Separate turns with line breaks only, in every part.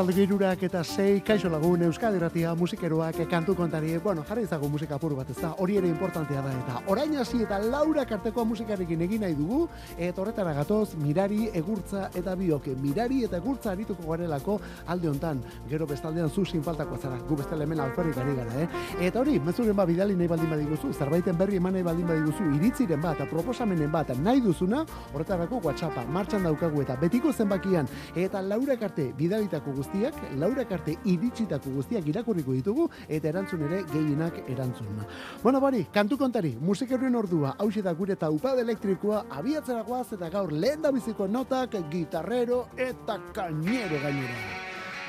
Arratzalde girurak eta sei kaixo lagun Euskadi Ratia musikeroak kantu kontari, bueno, jarri izago musika apur bat, ez da, hori ere importantea da, eta orain hasi eta laura karteko musikarekin egin nahi dugu, eta horretara gatoz, mirari, egurtza eta bioke, mirari eta egurtza arituko garelako alde hontan, gero bestaldean zu sin faltako zara, gu bestale hemen alferrik ari gara, eh? Eta hori, mezuren ba bidali nahi baldin badiguzu, zerbaiten berri eman nahi baldin badiguzu, iritziren bat, proposamenen bat, nahi duzuna, horretarako WhatsAppa, martxan daukagu eta betiko zenbakian, eta laura karte bidalitako guztiak, laura karte iritsitako guztiak irakurriko ditugu, eta erantzun ere gehienak erantzun. Bueno, bari, kantu kontari, musikeruen ordua, hau da gure taupad elektrikoa, abiatzera guaz, eta gaur lehen da biziko notak, gitarrero eta kainero gainera.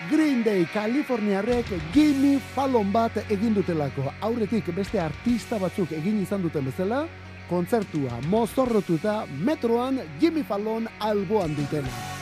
Green Day Kaliforniarrek Gimme Fallon bat egin dutelako. Aurretik beste artista batzuk egin izan duten bezala, kontzertua mozorrotuta metroan Jimmy Fallon alboan dutena.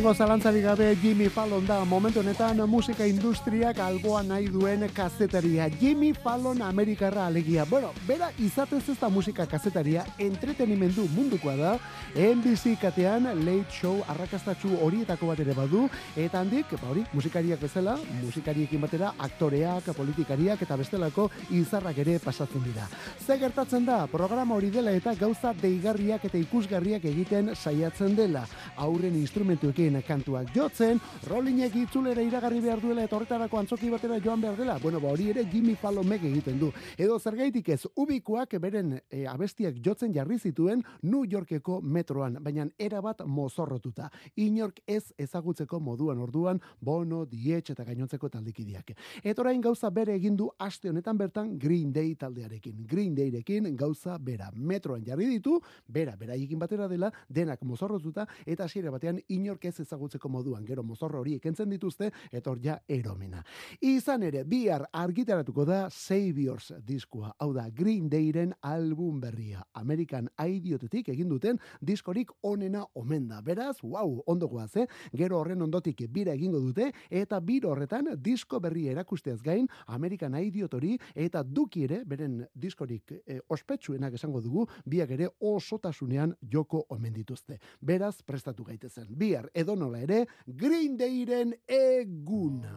Inongo zalantzari gabe Jimmy Fallon da momentu honetan musika industriak alboa nahi duen kazetaria. Jimmy Fallon Amerikarra alegia. Bueno, bera izatez ez da musika kazetaria, entretenimendu mundukoa da. NBC katean late show arrakastatxu horietako bat ere badu. Eta handik, ba hori, musikariak bezala, musikariekin batera, aktoreak, politikariak eta bestelako izarrak ere pasatzen dira. Ze gertatzen da, programa hori dela eta gauza deigarriak eta ikusgarriak egiten saiatzen dela. Aurren instrumentuekin kantuak jotzen, rollinek itzulera iragarri behar duela eta horretarako antzoki batera joan behar dela. Bueno, ba, hori ere Jimmy Fallon meg egiten du. Edo zergaitik ez, ubikoak beren e, abestiak jotzen jarri zituen New Yorkeko metroan, baina erabat mozorrotuta. Inork ez ezagutzeko moduan orduan, bono, dietx eta gainontzeko taldikidiak. Eta orain gauza bere egin du aste honetan bertan Green Day taldearekin. Green Dayrekin gauza bera metroan jarri ditu, bera, beraiekin batera dela, denak mozorrotuta, eta hasiera batean inork ez ezagutzeko moduan, gero mozorro hori ekentzen dituzte, etor ja eromena. Izan ere, bihar argitaratuko da Saviors diskua, hau da Green Dayren album berria. American Idiotetik egin duten diskorik onena omen da. Beraz, wow, ondo guaz, eh? Gero horren ondotik bira egingo dute, eta biro horretan disko berria erakusteaz gain, American Idiot hori, eta duki ere, beren diskorik eh, ospetsuenak esango dugu, biak ere osotasunean joko omen dituzte. Beraz, prestatu gaitezen. Bihar, edo nola ere, Green Dayren eguna.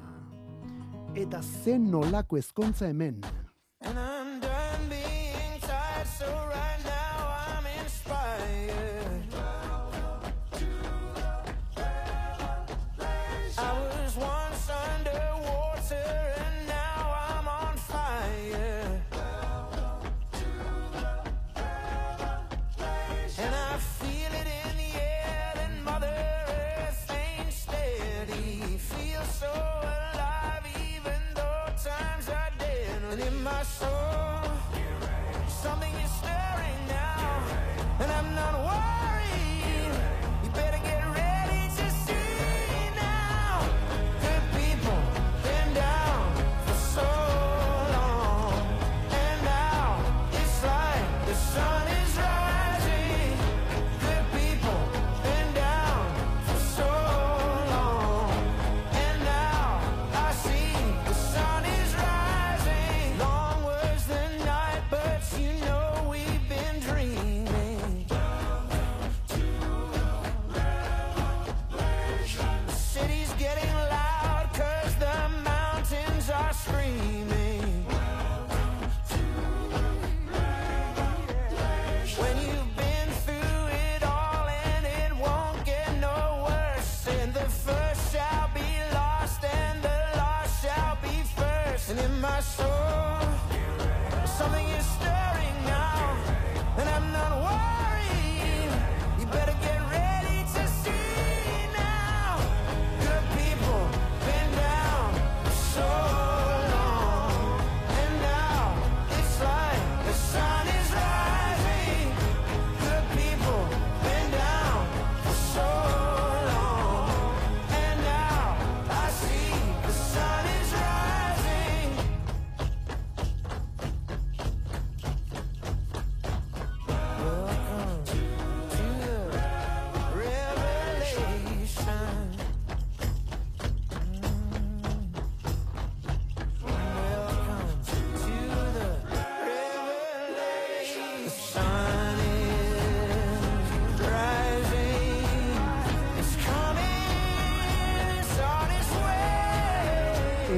Eta zen nolako ezkontza hemen. And I'm done being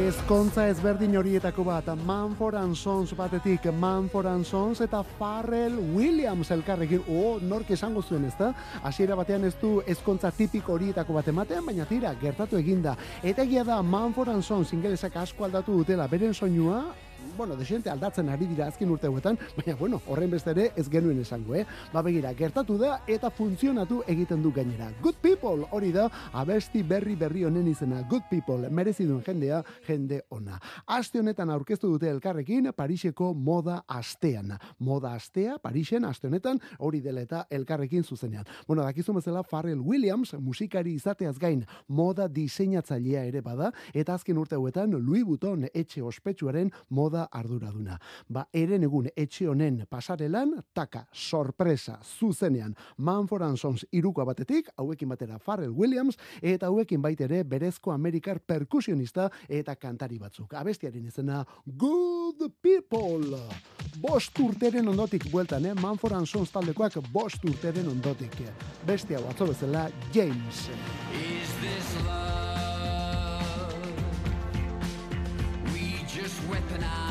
Ezkontza ezberdin horietako bat, Manford and Sons batetik, Manford and Sons eta Farrell Williams elkarrekin, o, oh, nork esango zuen ez da? Asiera batean ez du ezkontza tipiko horietako bat ematean, baina tira, gertatu eginda. Eta egia da, Manford and Sons ingelesak asko aldatu dutela, beren soinua, bueno, desente aldatzen ari dira azken urte baina, bueno, horren beste ere ez genuen esango, eh? Ba, begira, gertatu da eta funtzionatu egiten du gainera. Good people, hori da, abesti berri berri honen izena. Good people, merezi duen jendea, jende ona. Aste honetan aurkeztu dute elkarrekin, Pariseko moda astean. Moda astea, Parisen, aste honetan, hori dela eta elkarrekin zuzenean. Bueno, dakizu bezala, Farrell Williams, musikari izateaz gain, moda diseinatzailea ere bada, eta azken urte hauetan, Louis Vuitton etxe ospetsuaren moda arduraduna. Ba, eren egun etxe honen pasarelan, taka, sorpresa, zuzenean, Manford Sons iruko batetik, hauekin batera Farrell Williams, eta hauekin baitere berezko Amerikar perkusionista eta kantari batzuk. Abestiaren izena, Good People! Bost urteren ondotik bueltan, eh? Manford Sons taldekoak bost urteren ondotik. Bestia batzo bezala, James. Is this love? We just weaponize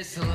this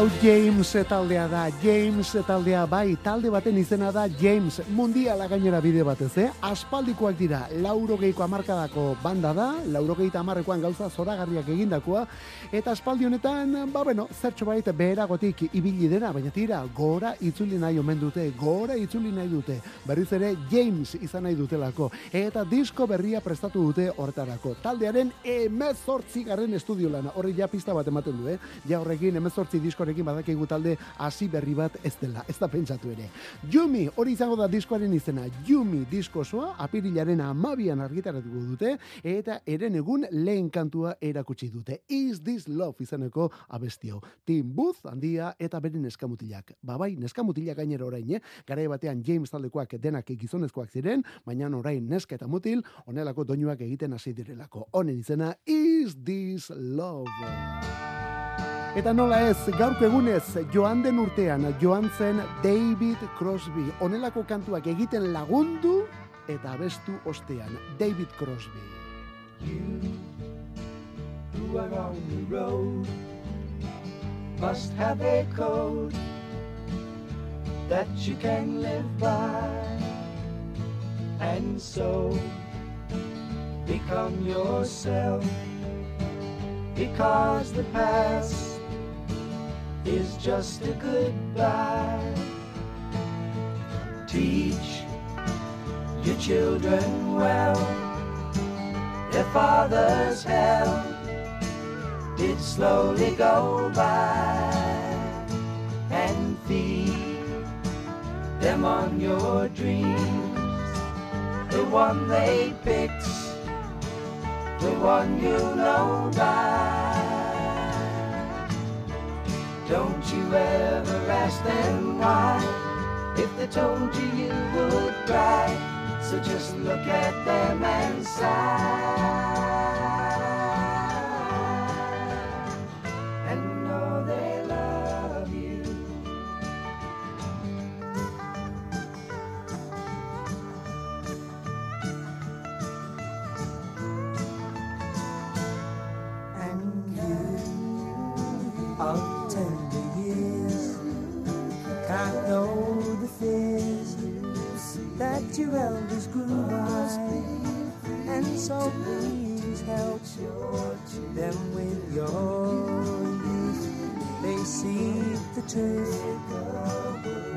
Hau James taldea da, James taldea bai, talde baten izena da James, mundiala gainera bide batez, eh? Aspaldikoak dira, laurogeiko amarkadako banda da, laurogeita amarrekoan gauza zoragarriak egindakoa, eta aspaldi honetan, ba bueno, zertxo bait beheragotik ibili dena, baina tira, gora itzuli nahi omen dute, gora itzuli nahi dute, berriz ere James izan nahi dutelako, eta disko berria prestatu dute horretarako. Taldearen emezortzi garren estudio lana, horri ja pista bat ematen du, eh? Ja horrekin emezortzi disko diskorekin badakigu talde hasi berri bat ez dela, ez da pentsatu ere. Yumi, hori izango da diskoaren izena, Yumi diskosoa, apirilaren amabian argitaratuko dute, eta eren egun lehen kantua erakutsi dute. Is this love izaneko abestio. Tim Booth, handia, eta beren neskamutilak. Babai, neskamutilak gainera orain, eh? Garai batean James taldekoak denak gizonezkoak ziren, baina orain neska eta mutil, onelako doinuak egiten hasi direlako. Honen izena, Is this love? Eta nola ez, gaurko egunez, joan den urtean, joan zen David Crosby. Onelako kantuak egiten lagundu eta abestu ostean. David Crosby. You, who are on the road, must have a code that you can live by. And so, become yourself, because the past is just a goodbye. Teach your children well. Their father's hell did slowly go by. And feed them on your dreams. The one they picked, the one you know by. Don't you ever ask them why. If they told you, you would cry. So just look at them and sigh.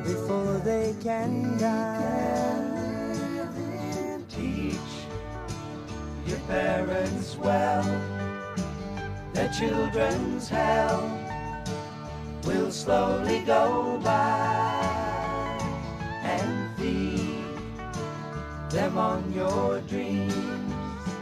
Before they can die. Teach your parents well, their children's hell will slowly go by. And feed them on your dreams.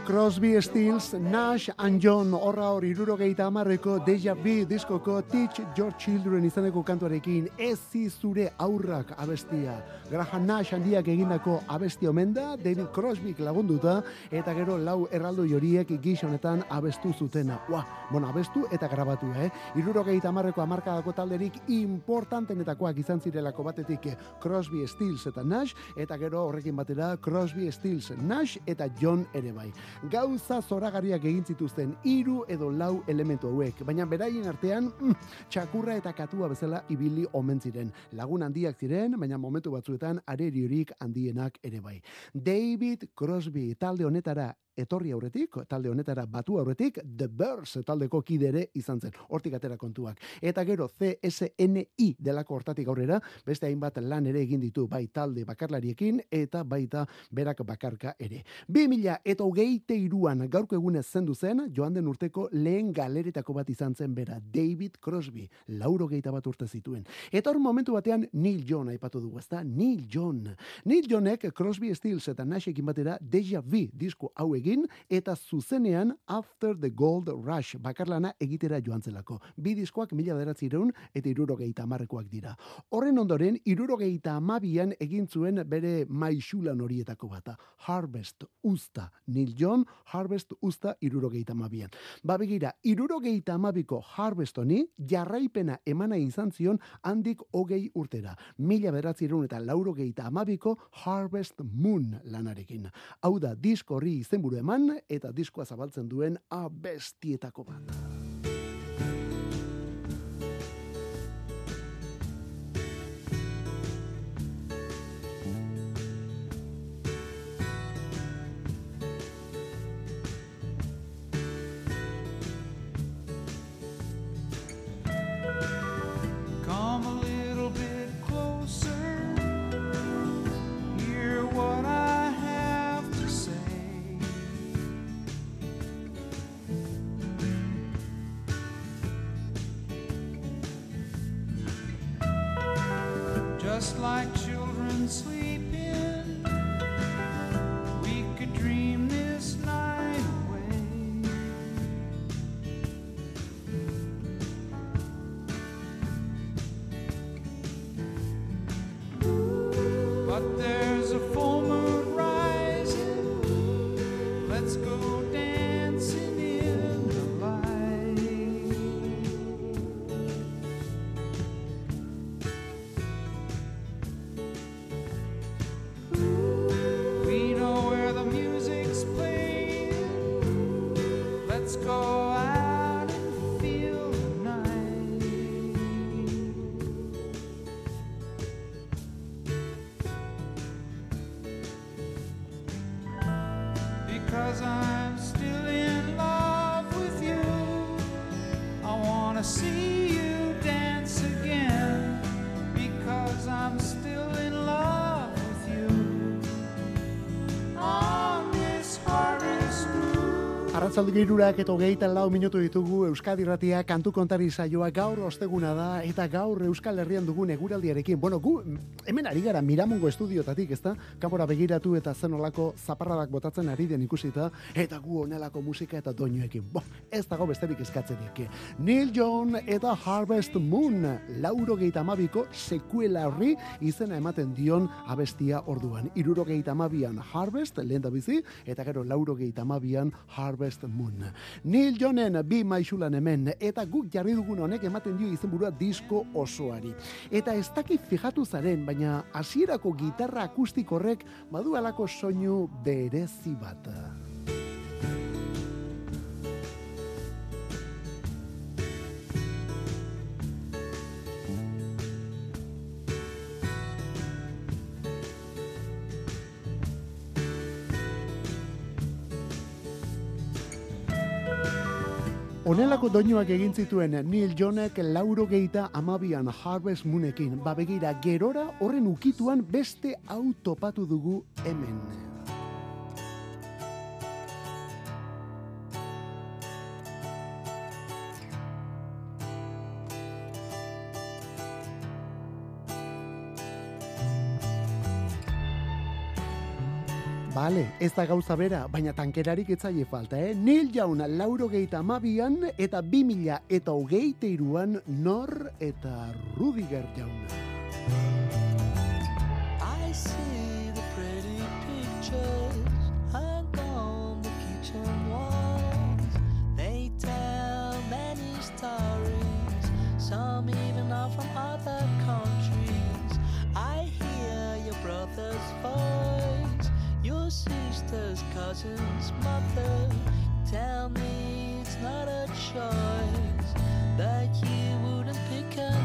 Crosby, Stills, Nash and John horra hor irurogeita amarreko Deja Vu diskoko Teach Your Children izaneko kantuarekin ezi zure aurrak abestia. Graham Nash handiak egindako abesti omen da, David Crosby lagunduta, eta gero lau erraldo joriek gizonetan abestu zutena. Ua, bueno, abestu eta grabatu, eh? Irurogeita amarreko amarkadako talderik importantenetakoak izan zirelako batetik Crosby, Stills eta Nash, eta gero horrekin batera Crosby, Stills, Nash eta John ere bai gauza zoragariak egin zituzten hiru edo lau elementu hauek, baina beraien artean mm, txakurra eta katua bezala ibili omen ziren. Lagun handiak ziren, baina momentu batzuetan areriorik handienak ere bai. David Crosby talde honetara etorri aurretik, talde honetara batu aurretik, The Birds taldeko kidere izan zen, hortik atera kontuak. Eta gero CSNI delako hortatik aurrera, beste hainbat lan ere egin ditu, bai talde bakarlariekin, eta baita berak bakarka ere. 2000 eta hogeite iruan gaurko egunez zendu zen, joan den urteko lehen galeretako bat izan zen bera, David Crosby, lauro geita bat urte zituen. Eta hor momentu batean Neil John aipatu dugu, ezta? Neil John. Neil Johnek Crosby Stills eta Nashekin batera Deja Vu disko hau egin eta zuzenean After the Gold Rush bakarlana egitera joan zelako. Bi diskoak mila deratzireun eta irurogeita amarrekoak dira. Horren ondoren, irurogeita amabian egin zuen bere maixulan horietako bata. Harvest Usta. Neil John, Harvest Usta irurogeita amabian. Ba begira, irurogeita amabiko Harvest honi jarraipena emana izan zion handik hogei urtera. Mila beratzireun eta laurogeita amabiko Harvest Moon lanarekin. Hau da, disko horri izen eman eta diskoa zabaltzen duen abestietako bat. Arratzaldi girurak eta hogeita lau minutu ditugu Euskadi Ratia kantu kontari saioa gaur osteguna da eta gaur Euskal Herrian dugun eguraldiarekin. Bueno, gu hemen ari gara Miramongo estudiotatik, ezta? Kanpora begiratu eta zen olako zaparradak botatzen ari den ikusita eta gu honelako musika eta doinuekin. Bo, ez dago besterik eskatzerik. Neil John eta Harvest Moon laurogeita amabiko sekuelarri izena ematen dion abestia orduan. Irurogeita amabian Harvest, lehen da bizi, eta gero laurogeita amabian Harvest Moon. Neil Johnen bi maixulan hemen, eta guk jarri dugun honek ematen dio izenburua disko osoari. Eta ez dakit fijatu zaren, baina hasierako gitarra akustik horrek badu alako soinu berezi bat. Honelako doinuak egin zituen Neil Johnek lauro geita amabian Harvest Moonekin. Ba begira, gerora horren ukituan beste hau topatu dugu hemen. Bale, ez da gauza bera, baina tankerarik etzaile falta, eh? Neil Jaun lauro geita amabian eta bi mila eta hogeite iruan nor eta Rudiger jauna.
Cousin's mother. Tell me it's not a choice that you wouldn't pick another.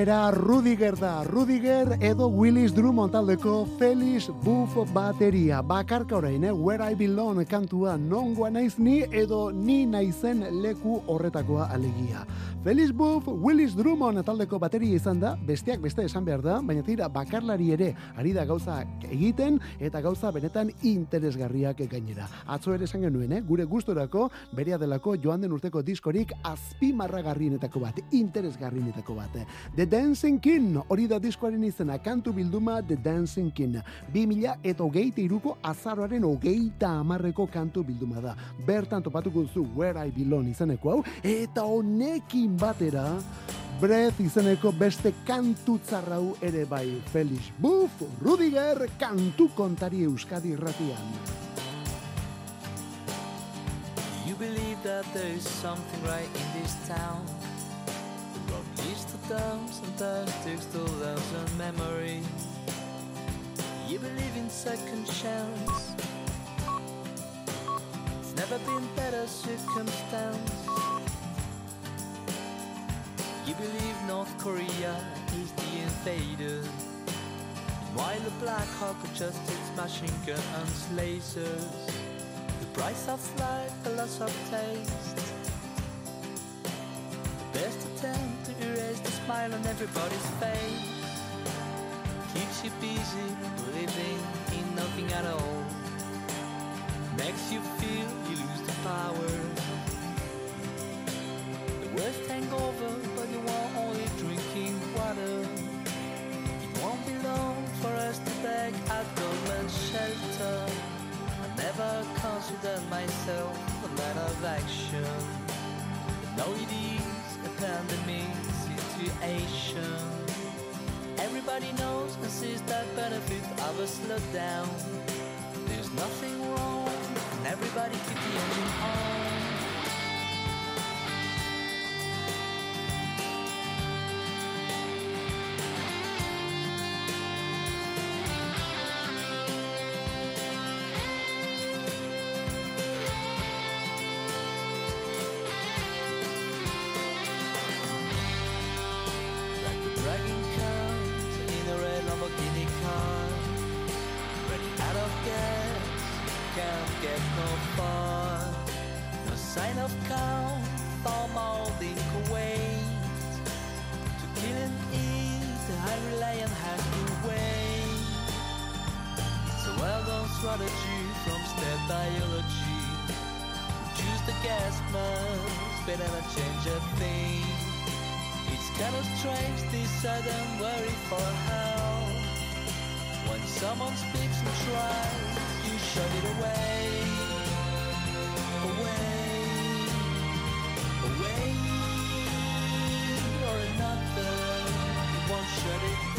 Bera Rudiger da, Rudiger edo Willis Drummond taldeko Felix Buff bateria. Bakarka orain, eh? Where I Belong kantua nongoa naiz ni edo ni naizen leku horretakoa alegia. Felix Buff, Willis Drummond taldeko bateria izan da, besteak beste esan behar da, baina tira bakarlari ere ari da gauza egiten eta gauza benetan interesgarriak gainera. Atzo ere esan genuen, eh? gure gustorako berea delako joan den urteko diskorik azpimarragarrienetako bat, interesgarrienetako bat. The Dancing King, hori da diskoaren izena, kantu bilduma The Dancing King. 2000 eta hogeita iruko azaroaren hogeita amarreko kantu bilduma da. Bertan topatuko duzu Where I Belong izeneko hau, eta honekin batera, Breath izeneko beste kantu tzarrau ere bai. Felix Buff, Rudiger, kantu kontari Euskadi irratian.
You believe that there is something right in this town. Road leads to dumps and tactics to loves and memory. You believe in second chance. It's never been better circumstance. You believe North Korea is the invader. While the Black Hawk adjusted machine gun and lasers. The price of life, the loss of taste. The best attempt to erase the smile on everybody's face. Keeps you busy living in nothing at all. Makes you feel you lose the power. The worst hangover, water. It won't be long for us to beg at government shelter. I never considered myself a man of action. But now it is a pandemic situation. Everybody knows and sees that benefit of a slowdown. There's nothing wrong, and everybody keep the engine on. Biology Choose the gas mask, better not change a thing it's kind of strange this sudden worry for help. When someone speaks and tries, you shut it away. Away, away, or another. You won't shut it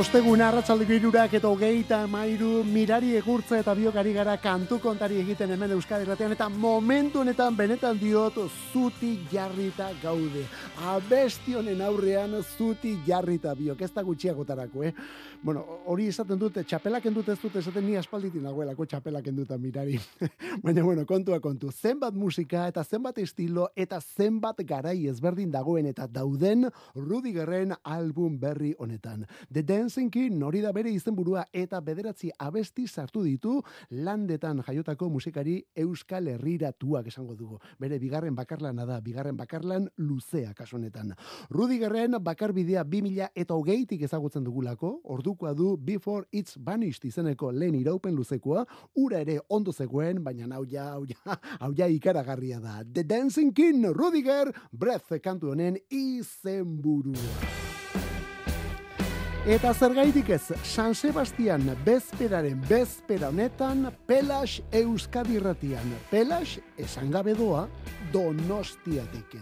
Ostegun arratsaldeko irurak eta hogeita mairu mirari egurtza eta biokari gara kantu kontari egiten hemen Euskadi Ratean eta momentu honetan benetan diot zuti jarrita gaude. Abesti honen aurrean zuti jarrita biok, ez da gutxiagotarako, eh? Bueno, hori esaten dute, txapelak endut ez dute esaten ni aspalditin nagoelako txapelak enduta mirari. Baina, bueno, kontua kontu, zenbat musika eta zenbat estilo eta zenbat garai ezberdin dagoen eta dauden Rudigerren album berri honetan. The Dancing King hori da bere izenburua eta bederatzi abesti sartu ditu landetan jaiotako musikari euskal herriratuak esango dugu. Bere bigarren bakarlana da, bigarren bakarlan luzea kasu honetan. Rudigerren bakarbidea 2000 eta hogeitik ezagutzen dugulako, ordukoa du Before It's Vanished izeneko lehen iraupen luzekoa, ura ere ondo zegoen, baina hau ja, hau ja, hau ja ikaragarria da. The Dancing King, Rudiger, Breath kantu honen izenburua. Eta zergaitik ez, San Sebastian bezperaren bezpera honetan, Pelas Euskadi ratian. Pelas, esan gabe doa, donostiatik.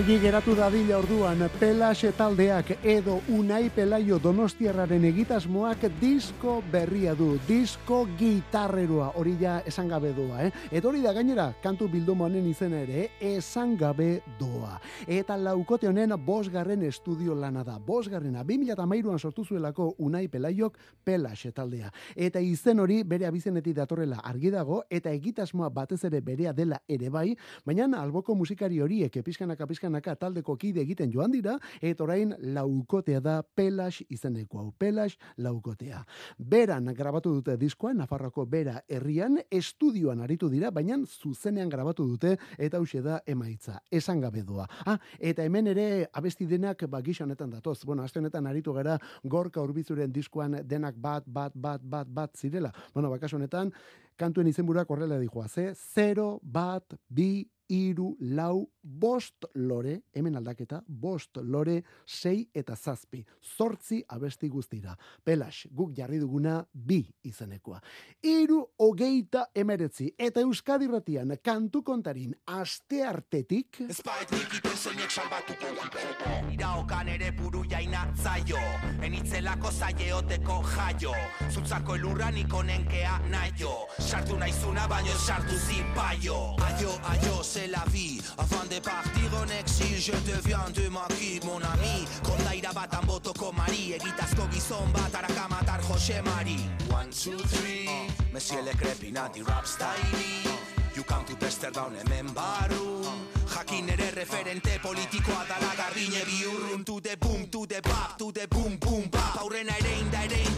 Argi geratu dadila orduan Pelas taldeak edo Unai Pelaio Donostiarraren egitasmoak disko berria du, disko gitarreroa, hori ja esan gabe doa, eh? Eta hori da gainera, kantu bildumoanen izena ere, esan gabe doa. Eta laukote honen bosgarren estudio lana da, bosgarrena, 2008an sortu zuelako Unai Pelaiok Pelas taldea. Eta izen hori bere abizenetik datorrela argi dago, eta egitasmoa batez ere berea dela ere bai, baina alboko musikari horiek pizkanaka pizkanaka pizkanaka taldeko kide egiten joan dira, eta orain laukotea da Pelas izeneko hau, Pelas laukotea. Beran grabatu dute diskoa, Nafarroko bera herrian, estudioan aritu dira, baina zuzenean grabatu dute, eta hause da emaitza, esan gabe doa. Ah, eta hemen ere abesti denak ba, gisa honetan datoz. Bueno, aste honetan aritu gara gorka urbizuren diskoan denak bat, bat, bat, bat, bat zirela. Bueno, bakaso honetan, kantuen izenburuak horrela dijoa, ze? 0, bat, bi, iru, lau, bost lore, hemen aldaketa, bost lore, sei eta zazpi. Zortzi abesti guztira. Pelas, guk jarri duguna bi izenekoa. Iru hogeita emeretzi. Eta Euskadi ratian, kantu kontarin, aste artetik...
Espait nik iten zeinek salbatuko Iraokan ere buru jaina zaio Enitzelako zaieoteko jaio. Zutzako elurra nikonenkea naio. Sartu naizuna baino sartu zipaio. Aio, aio, c'est la vie. Avant de partir en exil Je deviens de maki, mon ami. Kondaira batan botoko mari Egitazko gizon bat araka matar Jose Mari. One, two, three. Monsieur le crepinati rap style. You come to tester down hemen barru Jakin ere referente politikoa dala garbine biurrun To the boom, to the bap, to the boom, boom, bap Aurrena ere inda ere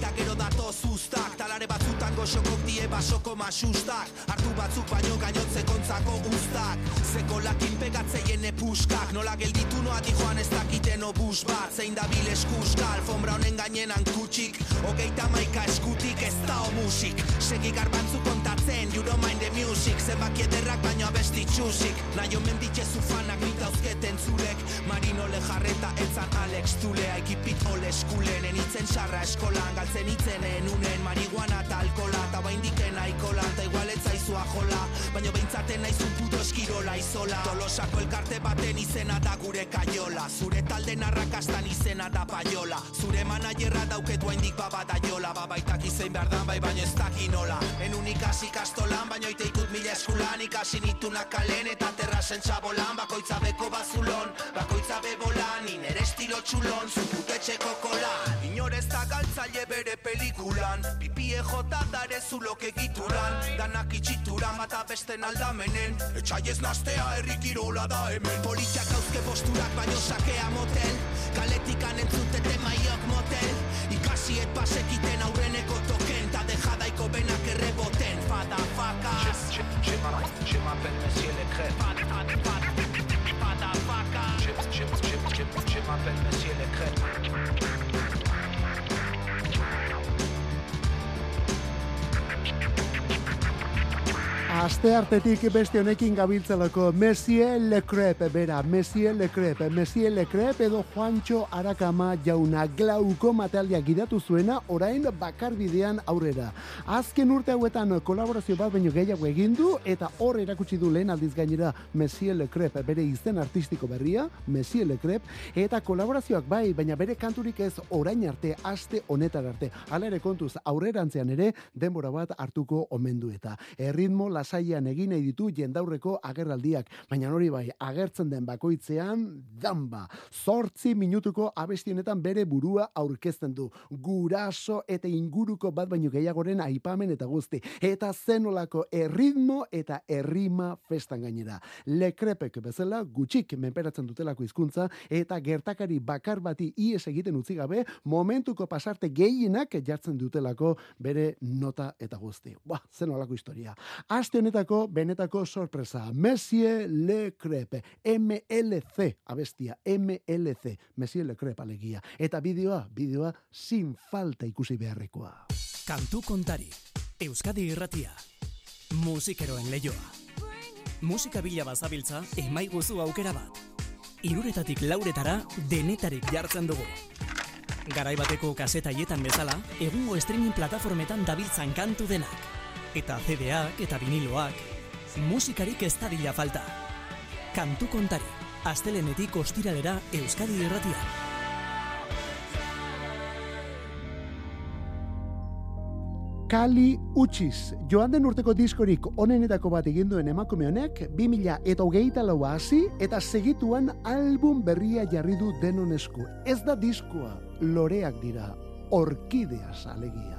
batzutan goxokok die basoko masustak Artu batzuk baino gainotze kontzako ustak Zeko lakin pegatzeien epuskak Nola gelditu noa dijoan ez dakiten obus bat. Zein da bil eskuska, alfombra honen gainenan kutsik Hogeita maika eskutik ez da o musik Segi garbantzu kontatzen, you don't mind the music. Zenbaki ederrak baino abesti txusik. Naio menditxe zufanak nitauzketen zurek. Marino lejarreta etzan Alex Tulea. Ekipit ole eskulen enitzen sarra eskolan. Galtzen itzen enunen marihuana eta alkola Ta baindiken aikola Ta igual etzaizua jola Baina beintzaten naizun puto eskirola izola. Tolosako elkarte baten izena da gure kaiola. Zure talde narrakastan izena da paiola. Zure manajerra dauketu haindik babada jola. Babaitak izein behar dan bai baino ez dakinola Enun ikasi kastolan baino ite ikut mila eskulan. Ikasi nitunak kalen eta terrasen txabolan. Bakoitza beko bazulon, bakoitza bebolan Inere estilo txulon, zuputetxeko kolan Inorez da galtzaile bere pelikulan Pipie jota dare zulok egituran Danak itxituran bata besten aldamenen Etxai ez nastea errikirola da hemen Politiak hauzke posturak baino sakea motel Kaletikan entzutete maiok motel Ikasi pasekiten aurreneko token Ta dejadaiko benak erreboten Fada fakas Monsieur le Crêpe Fada fakas Je m'appelle Monsieur le Crêpe
Aste artetik beste honekin gabiltzelako Monsieur Le Crepe, bera, Monsieur Le Crepe, Monsieur Le Crepe edo Juancho Arakama jauna glauko materialia gidatu zuena orain bakarbidean aurrera. Azken urte hauetan kolaborazio bat baino gehiago egin du eta hor erakutsi du lehen aldiz gainera Monsieur Le Crepe, bere izen artistiko berria, Monsieur Le Crepe, eta kolaborazioak bai, baina bere kanturik ez orain arte, aste honetar arte. Hala ere kontuz, aurrerantzean ere denbora bat hartuko omen du eta. Erritmo lasaian egin nahi ditu jendaurreko agerraldiak, baina hori bai, agertzen den bakoitzean damba. Zortzi minutuko abesti honetan bere burua aurkezten du. Guraso eta inguruko bat baino gehiagoren aipamen eta guzti. Eta zenolako erritmo eta errima festan gainera. Lekrepek bezala gutxik menperatzen dutelako hizkuntza eta gertakari bakar bati ies egiten utzi gabe momentuko pasarte gehienak jartzen dutelako bere nota eta guzti. Ba, zenolako historia. Aste honetako benetako sorpresa. Monsieur Le Crepe, MLC, abestia, MLC, Monsieur Le Crepe alegia. Eta bideoa, bideoa, sin falta ikusi beharrekoa.
Kantu kontari, Euskadi irratia, musikeroen leioa. Musika bila bazabiltza, emaiguzu aukera bat. Iruretatik lauretara, denetarik jartzen dugu. Garai bateko kasetaietan bezala, egungo streaming plataformetan dabiltzan kantu denak. Eta CD-ak eta viniloak, musikarik ez dadila falta. Kantu kontari, astelenetik ostiralera Euskadi irratia.
Kali Utxiz, joan den urteko diskorik onenetako bat egin duen emakume honek, 2000 eta hogeita laua hasi eta segituan album berria jarri du denon esku. Ez da diskoa, loreak dira, orkideaz alegia.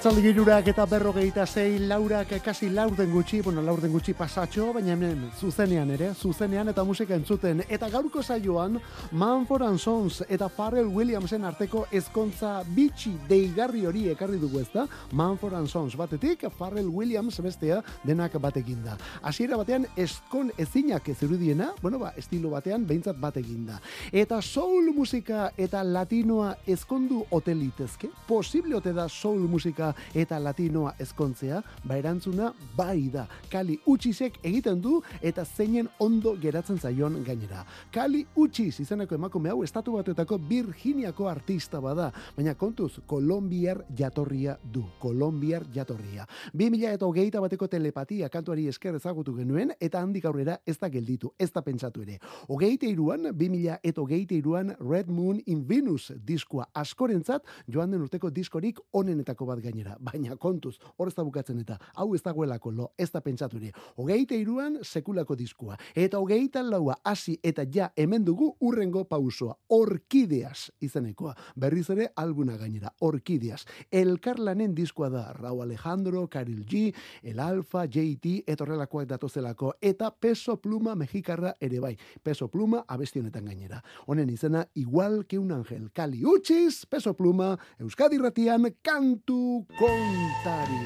Arratzalde girurak eta berrogeita zei laurak kasi laurden gutxi, bueno, laurden gutxi pasatxo, baina hemen zuzenean ere, zuzenean eta musika entzuten. Eta gaurko saioan, Manford and Sons eta Pharrell Williamsen arteko ezkontza bitxi deigarri hori ekarri dugu ez da, Manford and Sons batetik, Pharrell Williams bestea denak batekin da. Hasiera batean eskon ezinak zirudiena, bueno ba, estilo batean behintzat batekin da. Eta soul musika eta latinoa ezkondu ote litezke? Posible ote da soul musika eta latinoa ezkontzea? Ba erantzuna bai da. Kali utxisek egiten du eta zeinen ondo geratzen zaion gainera. Kali utxiz izeneko emakume hau estatu batuetako Virginiako artista bada, baina kontuz, kolombiar jatorria du. Kolombiar jatorria. 2000 eta hogeita bateko telepatia kantuari esker ezagutu genuen, eta handik aurrera ez da gelditu, ez da pentsatu ere. Hogeita iruan, 2000 eta hogeita iruan Red Moon in Venus diskoa askorentzat joan den urteko diskorik onenetako bat gainera. Baina kontuz, hor ez da bukatzen eta hau ez dagoelako lo, ez da pentsatu ere. Hogeita iruan sekulako diskoa. Eta hogeita laua hasi eta ja hemen dugu urrengo pausoa. Orkideas izenekoa. Berriz ere albuna gainera. Orkideas. Elkarlanen diskoa da. Rau Alejandro, Karil G, El Alfa, JT, etorrelakoak datozelako. Eta Peso Pluma mexikarra ere bai. Peso Pluma abesti honetan gainera. Honen izena, igual que un ángel. Kali utxiz, Peso Pluma, Euskadi ratian, kantu kontari.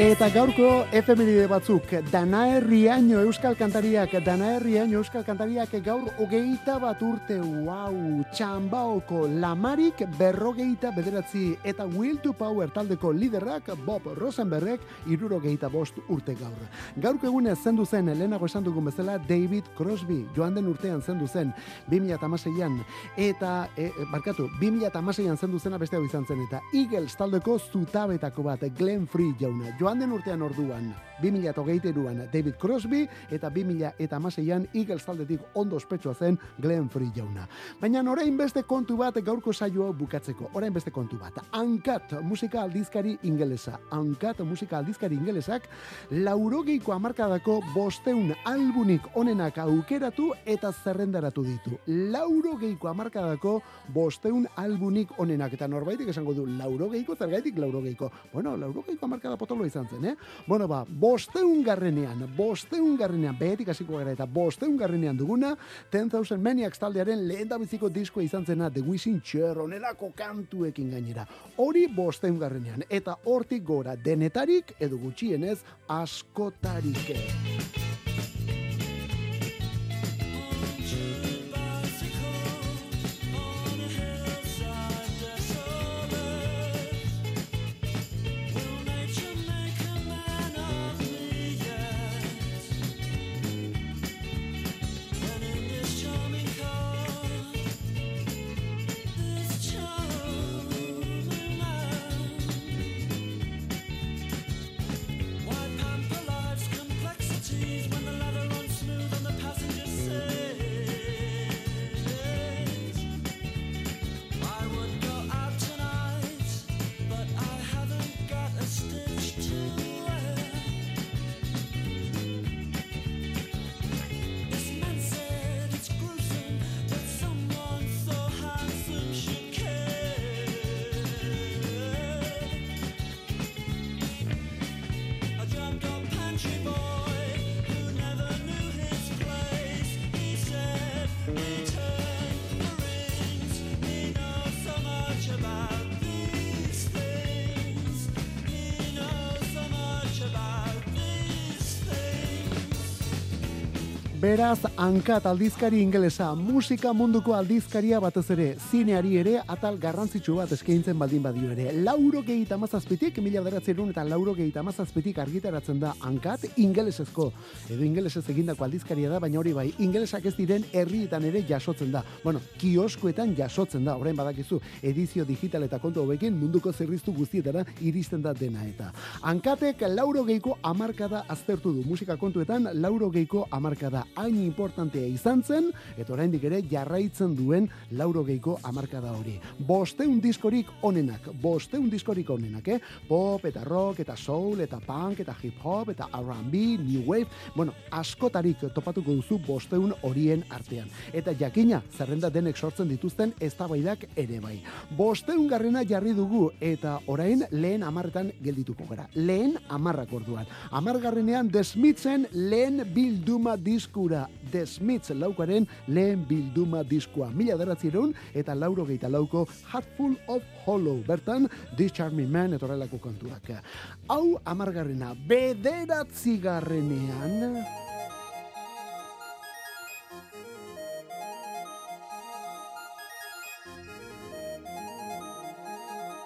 Eta gaurko efemeride batzuk, Danae Riaño Euskal Kantariak, Danae Riaño Euskal Kantariak gaur hogeita bat urte, wow, txambaoko lamarik berrogeita bederatzi, eta Will to Power taldeko liderrak Bob Rosenbergek irurogeita bost urte gaur. Gaurko egunez zendu zen, lehenago esan dugun bezala, David Crosby, joan den urtean zendu zen, 2008an, eta, e, e, barkatu, 2008an zendu zena beste hau izan zen, eta Eagles taldeko zutabetako bat, Glenn Free jauna, joan den urtean orduan, 2008an David Crosby, eta 2008an Eagles taldetik ondo ospetsua zen Glenn Free jauna. Baina orain beste kontu bat gaurko saioa bukatzeko, orain beste kontu bat. Uncut musika aldizkari ingelesa, Uncut musika aldizkari ingelesak, laurogeiko amarkadako bosteun albunik onenak aukeratu eta zerrendaratu ditu. Laurogeiko amarkadako bosteun albunik onenak, eta norbaitik esango du, laurogeiko, zergaitik laurogeiko. Bueno, laurogeiko amarkada potolo izan zen, eh? Bueno, ba, bosteun garrenean, bosteun garrenean, behetik hasiko gara eta bosteun garrenean duguna, 10,000 Maniacs taldearen lehen biziko diskoa izan zena The Wishing Chair onelako kantuekin gainera. Hori bosteun garrenean, eta hortik gora denetarik edo gutxienez askotarik. Beraz, hankat aldizkari ingelesa, musika munduko aldizkaria batez ere, zineari ere, atal garrantzitsu bat eskaintzen baldin badio ere. Lauro gehieta mazazpitik, mila beratzerun eta lauro gehieta mazazpitik argitaratzen da hankat ingelesezko. Edo ingelesez egindako aldizkaria da, baina hori bai, ingelesak ez diren herrietan ere jasotzen da. Bueno, kioskoetan jasotzen da, orain badakizu, edizio digital eta kontu hobekin munduko zerriztu guztietara iristen da dena eta. Hankatek lauro geiko amarkada aztertu du, musika kontuetan lauro geiko amarkada hain importantea izan zen, eta oraindik ere jarraitzen duen lauro geiko amarkada hori. Bosteun diskorik onenak, bosteun diskorik onenak, eh? Pop, eta rock, eta soul, eta punk, eta hip hop, eta R&B, new wave, bueno, askotarik topatuko duzu bosteun horien artean. Eta jakina, zerrenda denek sortzen dituzten eztabaidak ere bai. Bosteun garrena jarri dugu, eta orain lehen amarretan geldituko gara. Lehen amarrak orduan. Amargarrenean The Smithen lehen bilduma diskura. The Smiths laukaren lehen bilduma diskua. Mila deratzireun eta lauro geita lauko Hatful of Hollow. Bertan, This Charming Man etorrelako kontuak. Hau amargarrena, bederatzigarrenean...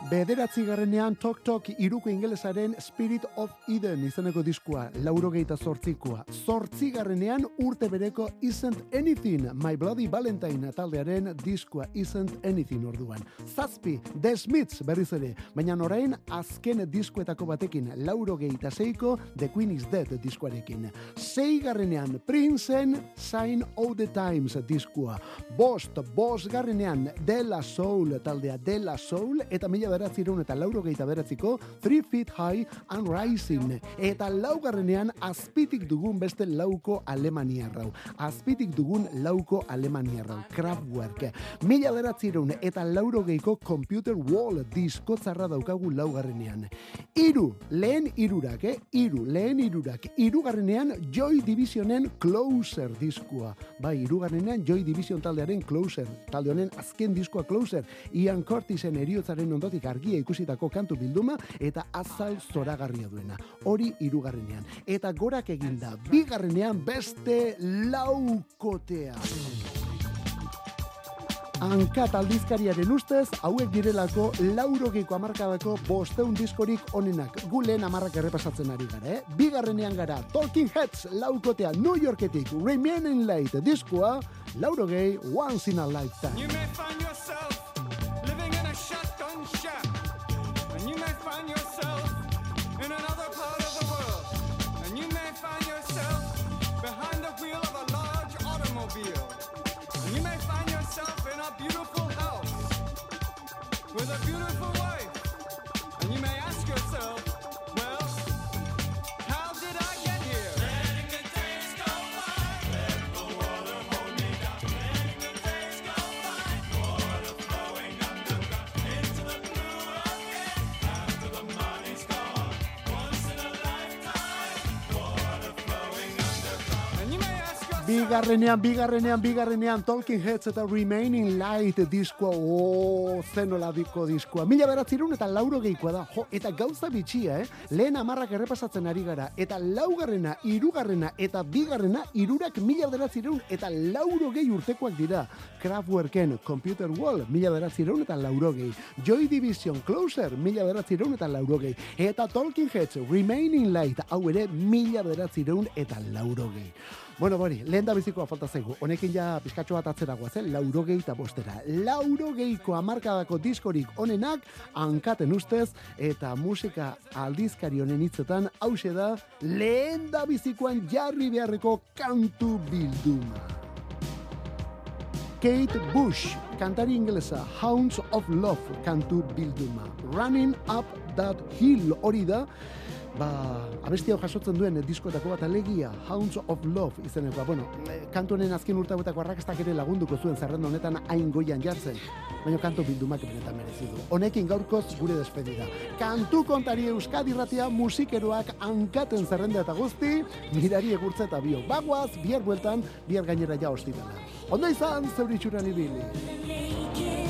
Bederatzi garrenean Tok Tok iruko ingelesaren Spirit of Eden izeneko diskua, lauro geita zortzikoa. Zortzi garrenean urte bereko Isn't Anything, My Bloody Valentine taldearen diskua Isn't Anything orduan. Zazpi, The Smiths berriz ere, baina orain azken diskuetako batekin, lauro geita zeiko The Queen is Dead diskuarekin. Sei garrenean Princeen Sign of the Times diskua. Bost, bost garrenean De La Soul taldea De La Soul, eta mila beratzireun eta lauro geita beratziko Three Feet High and Rising. Eta laugarrenean azpitik dugun beste lauko Alemaniarrau. Azpitik dugun lauko Alemaniarrau. Kraftwerk. Mila beratzireun eta lauro geiko Computer Wall diskotzarra daukagu laugarrenean. Iru, lehen irurak, eh? Iru, lehen irurak. Irugarrenean Joy Divisionen Closer diskua. Bai, irugarrenean Joy Division taldearen Closer. Talde honen azken diskoa Closer. Ian Curtisen eriotzaren ondotik argia ikusitako kantu bilduma eta azal zoragarria duena. Hori hirugarrenean. Eta gorak eginda, bigarrenean beste laukotea. Ankat aldizkariaren ustez, hauek direlako laurogeiko amarkadako bosteun diskorik onenak. Gu lehen amarrak errepasatzen ari gara, eh? Bigarrenean gara, Talking Heads laukotea New Yorketik, Remaining Light diskoa, laurogei Once in a Lifetime.
You may find yourself And you may find yourself behind the wheel of a large automobile. And you may find yourself in a beautiful house with a beautiful wife. And you may ask yourself,
Bigarrenean, bigarrenean, bigarrenean, Talking Heads eta Remaining Light diskoa, o, zenola diko diskoa. Mila beratzerun eta lauro geikoa da, jo, eta gauza bitxia, eh? Lehen amarrak errepasatzen ari gara, eta laugarrena, irugarrena, eta bigarrena, irurak mila beratzerun eta lauro gehi urtekoak dira. Kraftwerken Computer Wall, mila beratzerun eta lauro gehi. Joy Division Closer, mila beratzerun eta lauro gehi. Eta Talking Heads Remaining Light, hau ere, mila beratzerun eta lauro gehi. Bueno, bori, lehen da bizikoa falta zaigu. Honekin ja pizkatxo bat atzera guazen, laurogei eta bostera. Laurogeiko amarkadako diskorik onenak, hankaten ustez, eta musika aldizkari honen hitzetan, hause da, lehen da bizikoan jarri beharreko kantu bilduma. Kate Bush, kantari ingelesa, Hounds of Love kantu bilduma. Running Up That Hill hori da, ba, abesti hau jasotzen duen diskoetako bat alegia, Hounds of Love izenekoa. Bueno, eh, kantu honen azken urteetako arrakastak ere lagunduko zuen zerrenda honetan hain goian jartzen. Baina kantu bildumak benetan merezi du. Honekin gaurkoz gure despedida. Kantu kontari Euskadi Ratia musikeroak hankaten zerrenda eta guzti, mirari egurtza eta bio. Bagoaz, bihar bueltan, bihar gainera ja hostitala. Ondo izan, zeuritxuran ibili.